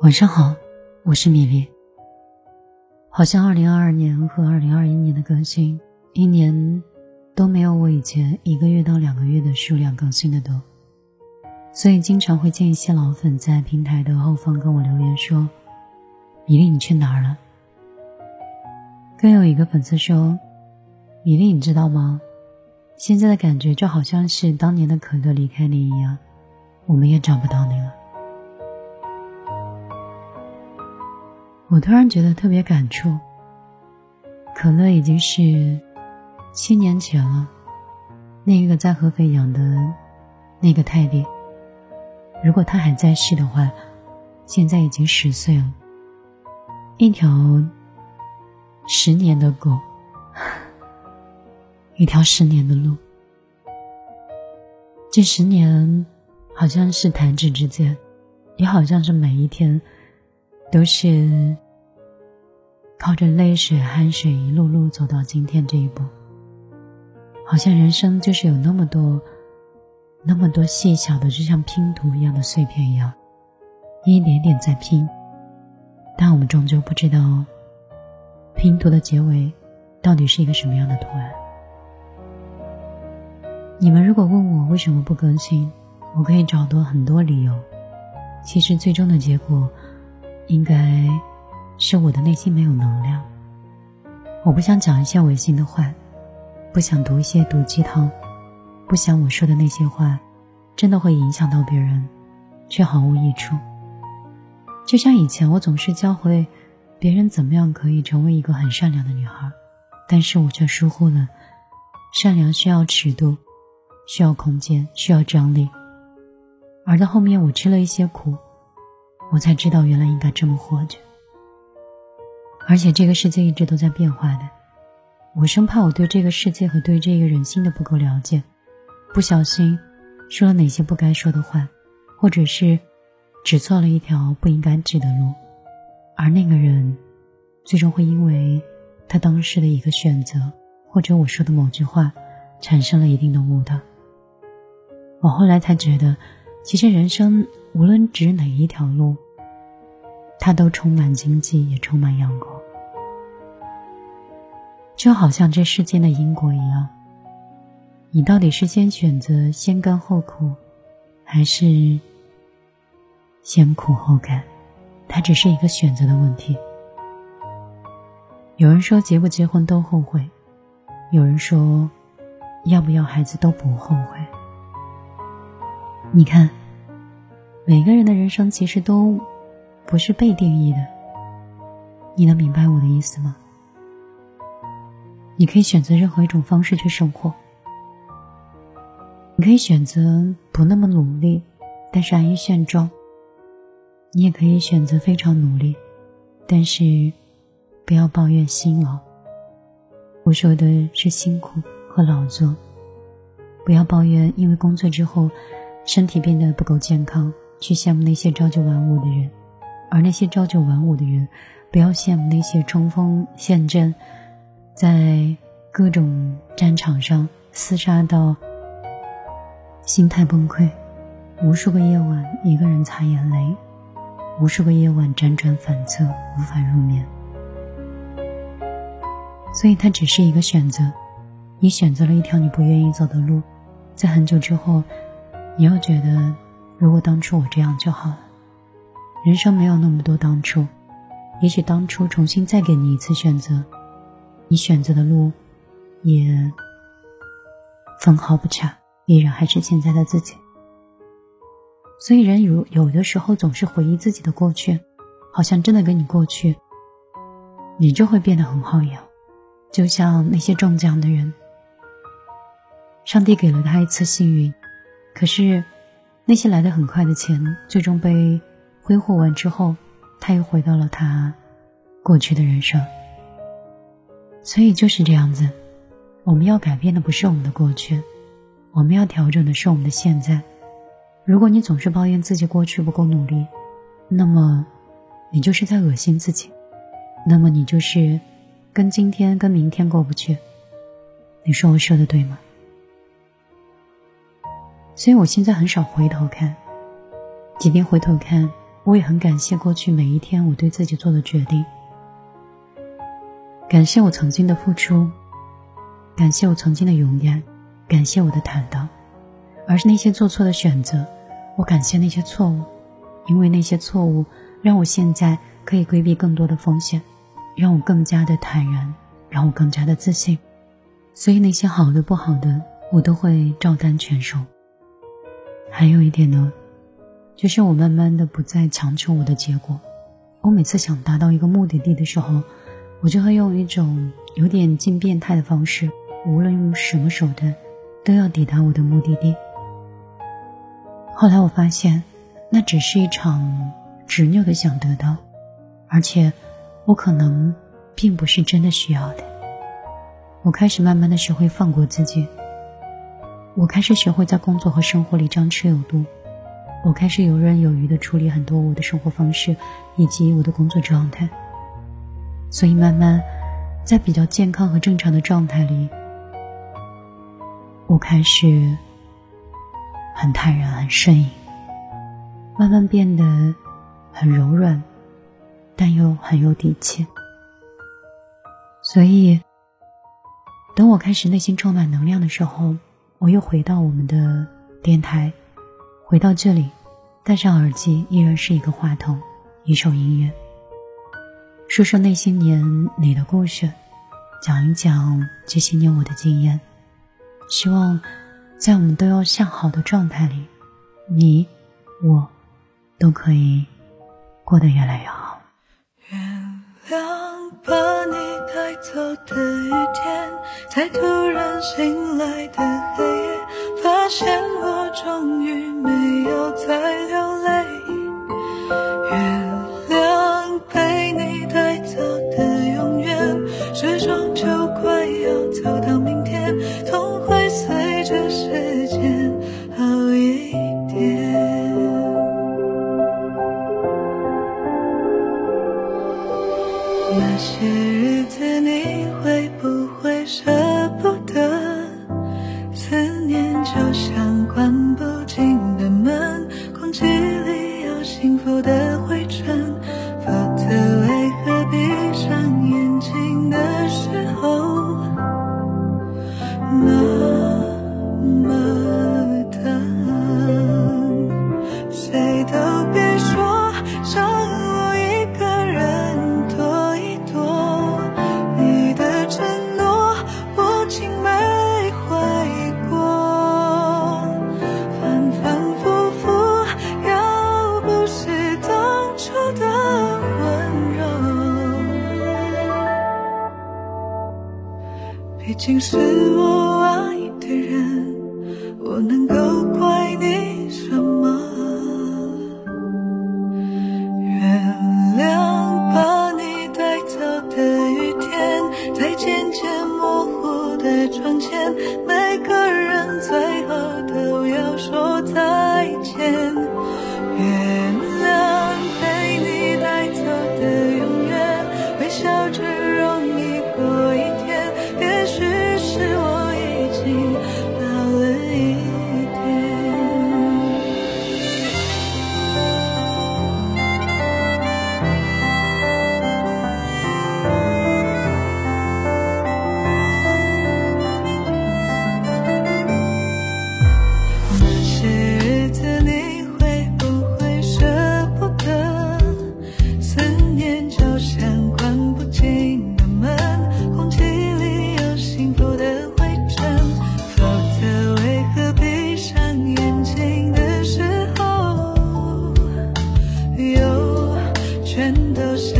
晚上好，我是米粒。好像二零二二年和二零二一年的更新，一年都没有我以前一个月到两个月的数量更新的多，所以经常会见一些老粉在平台的后方跟我留言说：“米粒，你去哪儿了？”更有一个粉丝说：“米粒，你知道吗？现在的感觉就好像是当年的可乐离开你一样，我们也找不到你了。”我突然觉得特别感触。可乐已经是七年前了，那个在合肥养的那个泰迪，如果他还在世的话，现在已经十岁了。一条十年的狗，一条十年的路。这十年好像是弹指之间，也好像是每一天。都是靠着泪水、汗水一路路走到今天这一步。好像人生就是有那么多、那么多细小的，就像拼图一样的碎片一样，一点点在拼。但我们终究不知道，拼图的结尾到底是一个什么样的图案。你们如果问我为什么不更新，我可以找到很多理由。其实最终的结果。应该是我的内心没有能量，我不想讲一些违心的话，不想读一些毒鸡汤，不想我说的那些话真的会影响到别人，却毫无益处。就像以前我总是教会别人怎么样可以成为一个很善良的女孩，但是我却疏忽了，善良需要尺度，需要空间，需要张力，而到后面我吃了一些苦。我才知道，原来应该这么活着。而且这个世界一直都在变化的，我生怕我对这个世界和对这个人心的不够了解，不小心说了哪些不该说的话，或者是指错了一条不应该指的路，而那个人最终会因为他当时的一个选择，或者我说的某句话，产生了一定的误导。我后来才觉得。其实人生无论指哪一条路，它都充满荆棘，也充满阳光。就好像这世间的因果一样，你到底是先选择先甘后苦，还是先苦后甘？它只是一个选择的问题。有人说结不结婚都后悔，有人说要不要孩子都不后悔。你看。每个人的人生其实都不是被定义的，你能明白我的意思吗？你可以选择任何一种方式去生活，你可以选择不那么努力，但是安于现状；你也可以选择非常努力，但是不要抱怨辛劳。我说的是辛苦和劳作，不要抱怨，因为工作之后身体变得不够健康。去羡慕那些朝九晚五的人，而那些朝九晚五的人，不要羡慕那些冲锋陷阵，在各种战场上厮杀到心态崩溃，无数个夜晚一个人擦眼泪，无数个夜晚辗转反侧无法入眠。所以，它只是一个选择，你选择了一条你不愿意走的路，在很久之后，你又觉得。如果当初我这样就好了。人生没有那么多当初，也许当初重新再给你一次选择，你选择的路也分毫不差，依然还是现在的自己。所以人有有的时候总是回忆自己的过去，好像真的跟你过去，你就会变得很好一样。就像那些中奖的人，上帝给了他一次幸运，可是。那些来的很快的钱，最终被挥霍完之后，他又回到了他过去的人生。所以就是这样子，我们要改变的不是我们的过去，我们要调整的是我们的现在。如果你总是抱怨自己过去不够努力，那么你就是在恶心自己，那么你就是跟今天跟明天过不去。你说我说的对吗？所以我现在很少回头看，即便回头看，我也很感谢过去每一天我对自己做的决定，感谢我曾经的付出，感谢我曾经的勇敢，感谢我的坦荡。而是那些做错的选择，我感谢那些错误，因为那些错误让我现在可以规避更多的风险，让我更加的坦然，让我更加的自信。所以那些好的不好的，我都会照单全收。还有一点呢，就是我慢慢的不再强求我的结果。我每次想达到一个目的地的时候，我就会用一种有点近变态的方式，无论用什么手段，都要抵达我的目的地。后来我发现，那只是一场执拗的想得到，而且我可能并不是真的需要的。我开始慢慢的学会放过自己，我开始学会在工作和生活里张弛有度，我开始游刃有余的处理很多我的生活方式以及我的工作状态。所以慢慢，在比较健康和正常的状态里，我开始。很坦然，很顺应，慢慢变得很柔软，但又很有底气。所以，等我开始内心充满能量的时候，我又回到我们的电台，回到这里，戴上耳机，依然是一个话筒，一首音乐，说说那些年你的故事，讲一讲这些年我的经验，希望。在我们都要向好的状态里，你我都可以过得越来越好。原谅把你带走的雨天，在突然醒来的黑夜，发现我终于没有再流那些日子你会不会舍不得？思念就像关不紧的门，空气里有幸福的灰尘。否则为何闭上眼睛的时候？竟是我爱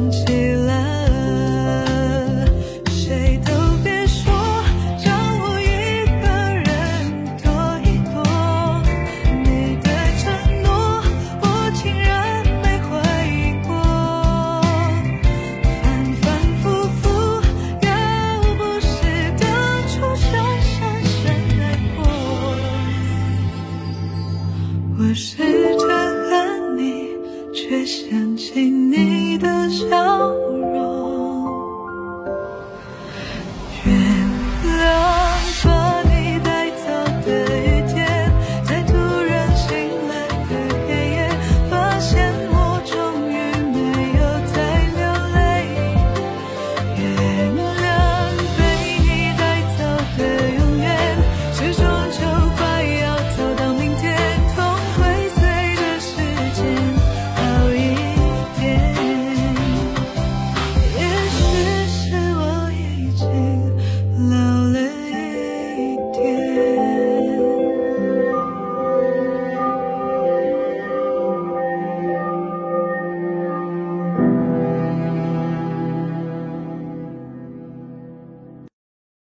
我